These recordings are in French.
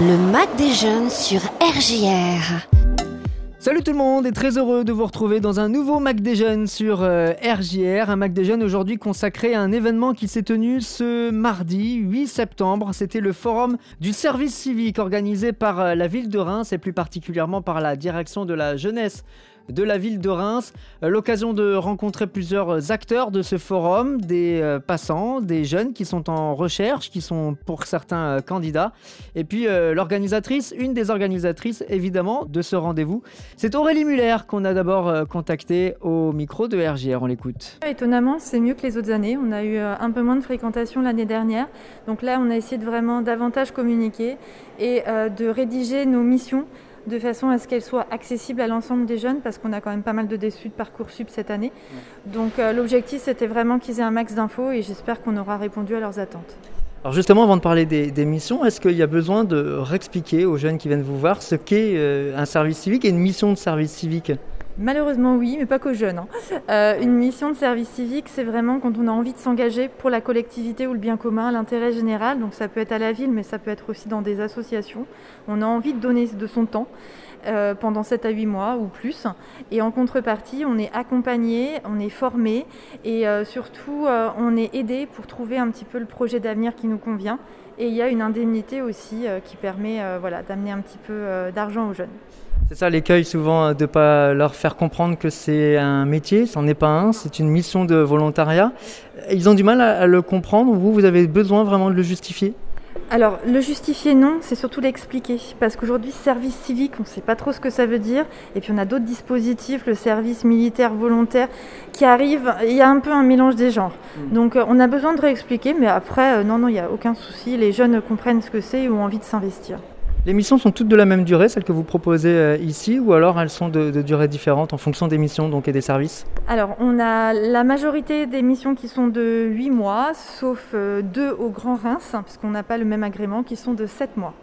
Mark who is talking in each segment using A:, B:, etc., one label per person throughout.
A: Le Mac des jeunes sur RJR.
B: Salut tout le monde et très heureux de vous retrouver dans un nouveau Mac des Jeunes sur euh, RJR. Un Mac des Jeunes aujourd'hui consacré à un événement qui s'est tenu ce mardi 8 septembre. C'était le forum du service civique organisé par euh, la ville de Reims et plus particulièrement par la direction de la jeunesse de la ville de Reims. Euh, l'occasion de rencontrer plusieurs acteurs de ce forum, des euh, passants, des jeunes qui sont en recherche, qui sont pour certains euh, candidats. Et puis l'organisatrice, une des organisatrices évidemment de ce rendez-vous, c'est Aurélie Muller qu'on a d'abord contacté au micro de RGR. On l'écoute.
C: Étonnamment, c'est mieux que les autres années. On a eu un peu moins de fréquentation l'année dernière. Donc là, on a essayé de vraiment davantage communiquer et de rédiger nos missions de façon à ce qu'elle soit accessible à l'ensemble des jeunes, parce qu'on a quand même pas mal de déçus de Parcoursup cette année. Donc euh, l'objectif, c'était vraiment qu'ils aient un max d'infos et j'espère qu'on aura répondu à leurs attentes.
B: Alors justement, avant de parler des, missions, est-ce qu'il y a besoin de réexpliquer aux jeunes qui viennent vous voir ce qu'est euh, un service civique et une mission de service civique?
C: Malheureusement oui, mais pas qu'aux jeunes. Hein. Euh, une mission de service civique, c'est vraiment quand on a envie de s'engager pour la collectivité ou le bien commun, l'intérêt général. Donc ça peut être à la ville, mais ça peut être aussi dans des associations. On a envie de donner de son temps. Euh, pendant 7 à 8 mois ou plus. Et en contrepartie, on est accompagné, on est formé et euh, surtout, on est aidé pour trouver un petit peu le projet d'avenir qui nous convient. Et il y a une indemnité aussi qui permet voilà, d'amener un petit peu d'argent aux jeunes.
B: C'est ça l'écueil souvent euh, de ne pas leur faire comprendre que c'est un métier, c'en est pas un, c'est une mission de volontariat. Ils ont du mal à, le comprendre, vous, vous avez besoin vraiment de le justifier?
C: Alors, le justifier, non, c'est surtout l'expliquer. Parce qu'aujourd'hui, service civique, on ne sait pas trop ce que ça veut dire. Et puis, on a d'autres dispositifs, le service militaire volontaire, qui arrive. Il y a un peu un mélange des genres. Mm. Donc, euh, on a besoin de réexpliquer. Mais après, euh, non, non, il n'y a aucun souci. Les jeunes comprennent ce que c'est et ont envie de s'investir.
B: Les missions sont toutes de la même durée, celles que vous proposez euh, ici, ou alors elles sont de, durées différentes en fonction des missions donc, et des services?
C: Alors, on a la majorité des missions qui sont de 8 mois, sauf euh, deux au Grand Reims, puisqu'on n'a pas le même agrément, qui sont de 7 mois.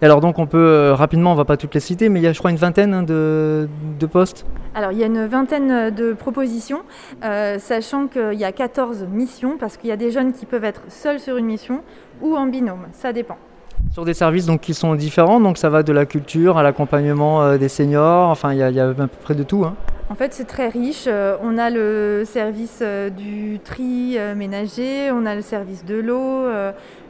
B: alors donc on peut euh, rapidement, on va pas toutes les citer, mais il y a je crois une vingtaine hein, de, postes?
C: Alors il y a une vingtaine de propositions, sachant qu'il y a 14 missions, parce qu'il y a des jeunes qui peuvent être seuls sur une mission ou en binôme, ça dépend.
B: Sur des services donc, qui sont différents, donc ça va de la culture à l'accompagnement euh, des seniors, enfin il y, a à peu près de tout. Hein.
C: En fait, c'est très riche. Euh, on a le service euh, du tri ménager, on a le service de l'eau,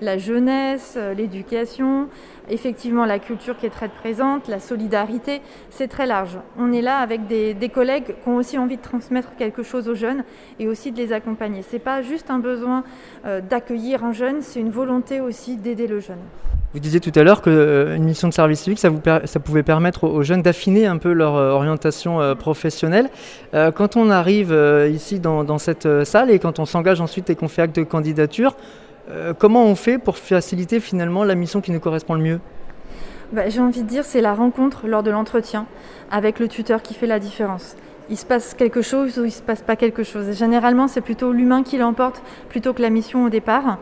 C: la jeunesse, l'éducation, effectivement la culture qui est très présente, la solidarité. C'est très large. On est là avec des, collègues qui ont aussi envie de transmettre quelque chose aux jeunes et aussi de les accompagner. Ce n'est pas juste un besoin d'accueillir un jeune, c'est une volonté aussi d'aider le jeune.
B: Vous disiez tout à l'heure qu'une euh, mission de service civique, ça, pouvait permettre aux jeunes d'affiner un peu leur euh, orientation euh, professionnelle. quand on arrive ici dans, cette salle et quand on s'engage ensuite et qu'on fait acte de candidature, comment on fait pour faciliter finalement la mission qui nous correspond le mieux?
C: Bah, J'ai envie de dire c'est la rencontre lors de l'entretien avec le tuteur qui fait la différence il se passe quelque chose ou il se passe pas quelque chose. généralement, c'est plutôt l'humain qui l'emporte plutôt que la mission au départ.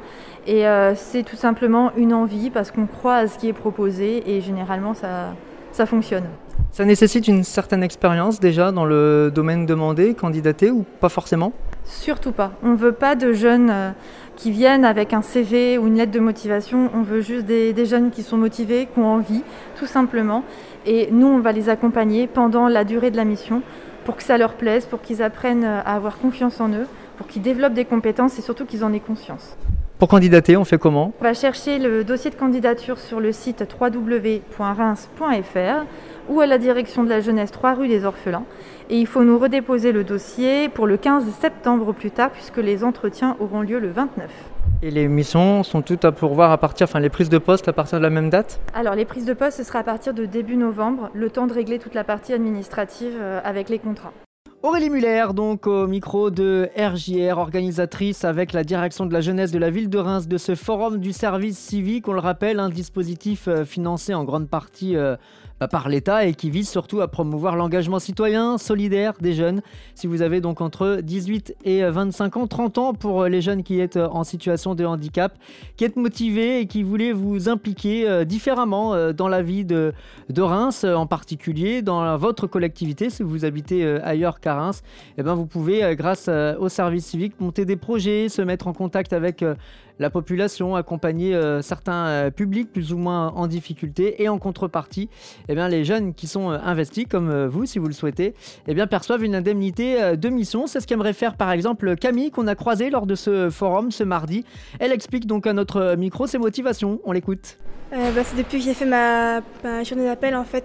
C: Et euh, c'est tout simplement une envie parce qu'on croit à ce qui est proposé et généralement ça, ça fonctionne.
B: Ça nécessite une certaine expérience déjà dans le domaine demandé, candidaté ou pas forcément?
C: Surtout pas. On ne veut pas de jeunes euh, qui viennent avec un CV ou une lettre de motivation. On veut juste des, des, jeunes qui sont motivés, qui ont envie, tout simplement. Et nous, on va les accompagner pendant la durée de la mission pour que ça leur plaise, pour qu'ils apprennent à avoir confiance en eux, pour qu'ils développent des compétences et surtout qu'ils en aient conscience.
B: Pour candidater, on fait comment?
C: On va chercher le dossier de candidature sur le site www.reims.fr ou à la direction de la jeunesse 3 rue des Orphelins. Et il faut nous redéposer le dossier pour le 15 septembre au plus tard puisque les entretiens auront lieu le 29.
B: Et les missions sont toutes à pourvoir à partir, enfin les prises de poste à partir de la même date?
C: Alors les prises de poste, ce sera à partir de début novembre, le temps de régler toute la partie administrative euh, avec les contrats.
B: Aurélie Muller, donc au micro de RJR, organisatrice avec la direction de la jeunesse de la ville de Reims de ce forum du service civique. On le rappelle, un dispositif euh, financé en grande partie euh, bah, par l'État et qui vise surtout à promouvoir l'engagement citoyen solidaire des jeunes. Si vous avez donc entre 18 et 25 ans, 30 ans pour les jeunes qui êtes en situation de handicap, qui êtes motivés et qui voulez vous impliquer euh, différemment euh, dans la vie de, Reims, en particulier dans votre collectivité si vous habitez euh, ailleurs qu'à eh ben, vous pouvez, grâce au service civique, monter des projets, se mettre en contact avec la population, accompagner euh, certains euh, publics plus ou moins en difficulté et en contrepartie, eh bien, les jeunes qui sont euh, investis, comme vous si vous le souhaitez, eh bien, perçoivent une indemnité de mission. C'est ce qu'aimerait faire par exemple Camille qu'on a croisé lors de ce forum ce mardi. Elle explique donc à notre micro ses motivations. On l'écoute.
D: bah, c'est depuis que j'ai fait ma, journée d'appel en fait,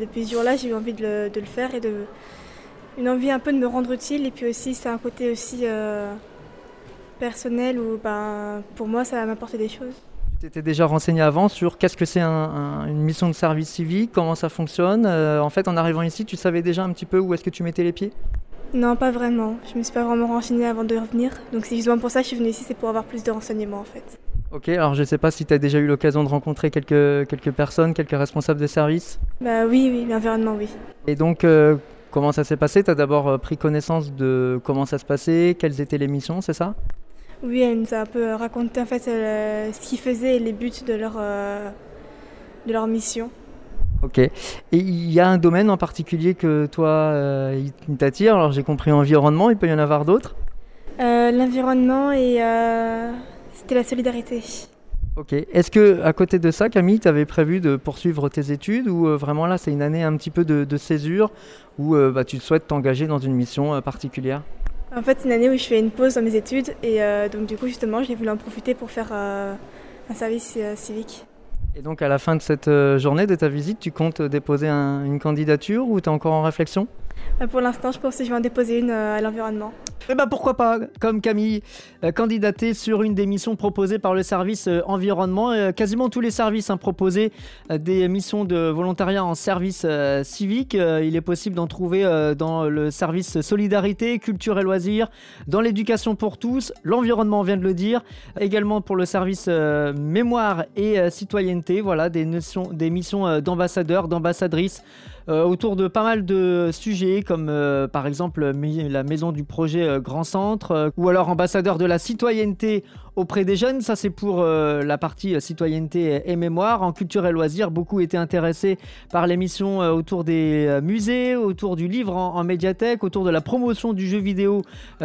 D: depuis ce jour-là j'ai eu envie de le, faire et de une envie un peu de me rendre utile et puis aussi c'est un côté aussi personnel où ben, pour moi ça va m'apporter des choses.
B: Tu t'étais déjà renseigné avant sur qu'est-ce que c'est une mission de service civique, comment ça fonctionne. Euh, en fait, en arrivant ici, tu savais déjà un petit peu où est-ce que tu mettais les pieds?
D: Non, pas vraiment. Je me suis pas vraiment renseignée avant de revenir. Donc c'est justement pour ça que je suis venue ici, c'est pour avoir plus de renseignements en fait.
B: Ok, alors je ne sais pas si tu as déjà eu l'occasion de rencontrer quelques, quelques personnes, quelques responsables de service?
D: Bah oui, oui, l'environnement, oui.
B: Et donc, euh, comment ça s'est passé? Tu as d'abord euh, pris connaissance de comment ça se passait, quelles étaient les missions, c'est ça?
D: Oui, elle nous a un peu raconté en fait euh, ce qu'ils faisaient et les buts de leur, euh, de leur mission.
B: Ok. Et il y a un domaine en particulier que toi, euh, il t'attire? Alors j'ai compris environnement, il peut y en avoir d'autres?
D: L'environnement et c'était la solidarité.
B: Ok. Est-ce que à côté de ça, Camille, tu avais prévu de poursuivre tes études ou vraiment là, c'est une année un petit peu de, césure où bah, tu souhaites t'engager dans une mission particulière?
D: En fait, c'est une année où je fais une pause dans mes études et euh, donc du coup, justement, j'ai voulu en profiter pour faire euh, un service euh, civique.
B: Et donc, à la fin de cette journée de ta visite, tu comptes déposer une candidature ou tu es encore en réflexion?
D: Pour l'instant, je pense que je vais en déposer une à l'environnement.
B: Eh ben pourquoi pas, comme Camille, euh, candidater sur une des missions proposées par le service euh, environnement. Euh, quasiment tous les services hein, proposé des missions de volontariat en service civique. il est possible d'en trouver dans le service solidarité, culture et loisirs, dans l'éducation pour tous, l'environnement, on vient de le dire, également pour le service mémoire et citoyenneté. Voilà, des, des missions d'ambassadeurs, d'ambassadrices. Autour de pas mal de sujets comme par exemple la maison du projet Grand Centre, euh, ou alors ambassadeur de la citoyenneté auprès des jeunes. Ça, c'est pour euh, la partie euh, citoyenneté et mémoire. En culture et loisirs, beaucoup étaient intéressés par l'émission autour des musées, autour du livre en, médiathèque, autour de la promotion du jeu vidéo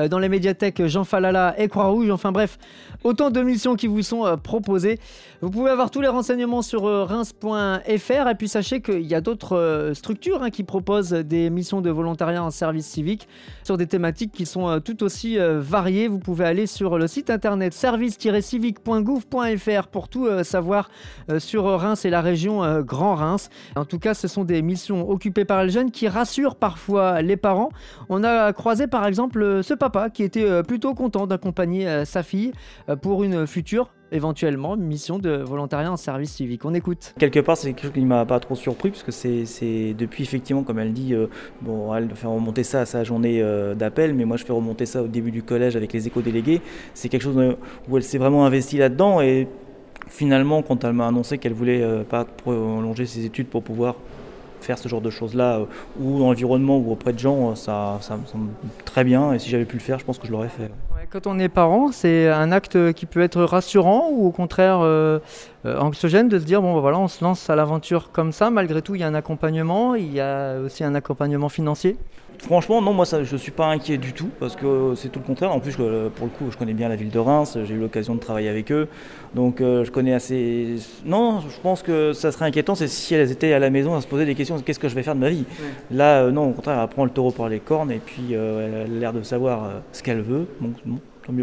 B: dans les médiathèques Jean Falala et Croix-Rouge. Enfin bref, autant de missions qui vous sont proposées. Vous pouvez avoir tous les renseignements sur reims.fr et puis sachez qu'il y a d'autres structures hein, qui proposent des missions de volontariat en service civique sur des thématiques qui sont tout aussi euh, variés. Vous pouvez aller sur le site internet service-civique.gouv.fr pour tout euh, savoir euh, sur Reims et la région Grand Reims. En tout cas, ce sont des missions occupées par les jeunes qui rassurent parfois les parents. On a croisé par exemple ce papa qui était plutôt content d'accompagner sa fille pour une future éventuellement mission de volontariat en service civique. On écoute.
E: Quelque part, c'est quelque chose qui ne m'a pas trop surpris, puisque c'est depuis, effectivement, comme elle dit, euh, bon, elle fait remonter ça à sa journée euh, d'appel, mais moi je fais remonter ça au début du collège avec les éco-délégués. C'est quelque chose où elle s'est vraiment investie là-dedans, et finalement, quand elle m'a annoncé qu'elle voulait euh, pas prolonger ses études pour pouvoir faire ce genre de choses-là, ou dans l'environnement ou auprès de gens, ça, ça me semble très bien, et si j'avais pu le faire, je pense que je l'aurais fait.
B: Quand on est parent, c'est un acte qui peut être rassurant ou au contraire euh, euh, anxiogène de se dire bon bah voilà on se lance à l'aventure comme ça. Malgré tout, il y a un accompagnement, il y a aussi un accompagnement financier.
E: Franchement, non, moi ça, je ne suis pas inquiet du tout parce que c'est tout le contraire. En plus, pour le coup, je connais bien la ville de Reims, j'ai eu l'occasion de travailler avec eux. Donc euh, je connais assez. Non, je pense que ça serait inquiétant, c'est si elles étaient à la maison à se poser des questions qu'est-ce que je vais faire de ma vie? Là, euh, non, au contraire, elle prend le taureau par les cornes et puis euh, elle a l'air de savoir ce qu'elle veut. Donc, bon,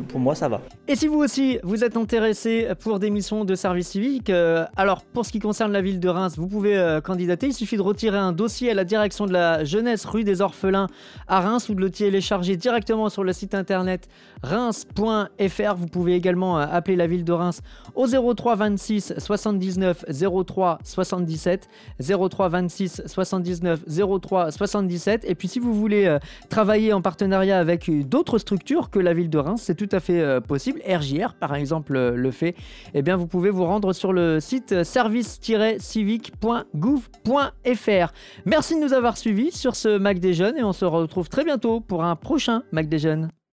E: pour moi, ça va.
B: Et si vous aussi, vous êtes intéressé pour des missions de service civique, euh, alors pour ce qui concerne la ville de Reims, vous pouvez euh, candidater. Il suffit de retirer un dossier à la direction de la jeunesse rue des Orphelins à Reims ou de le télécharger directement sur le site internet reims.fr. Vous pouvez également euh, appeler la ville de Reims au 03 26 79 03 77 03 26 79 03 77. Et puis si vous voulez travailler en partenariat avec d'autres structures que la ville de Reims, tout à fait euh, possible. RJR, par exemple, euh, le fait. Eh bien, vous pouvez vous rendre sur le site service-civique.gouv.fr. Merci de nous avoir suivis sur ce Mac des Jeunes et on se retrouve très bientôt pour un prochain Mac des Jeunes.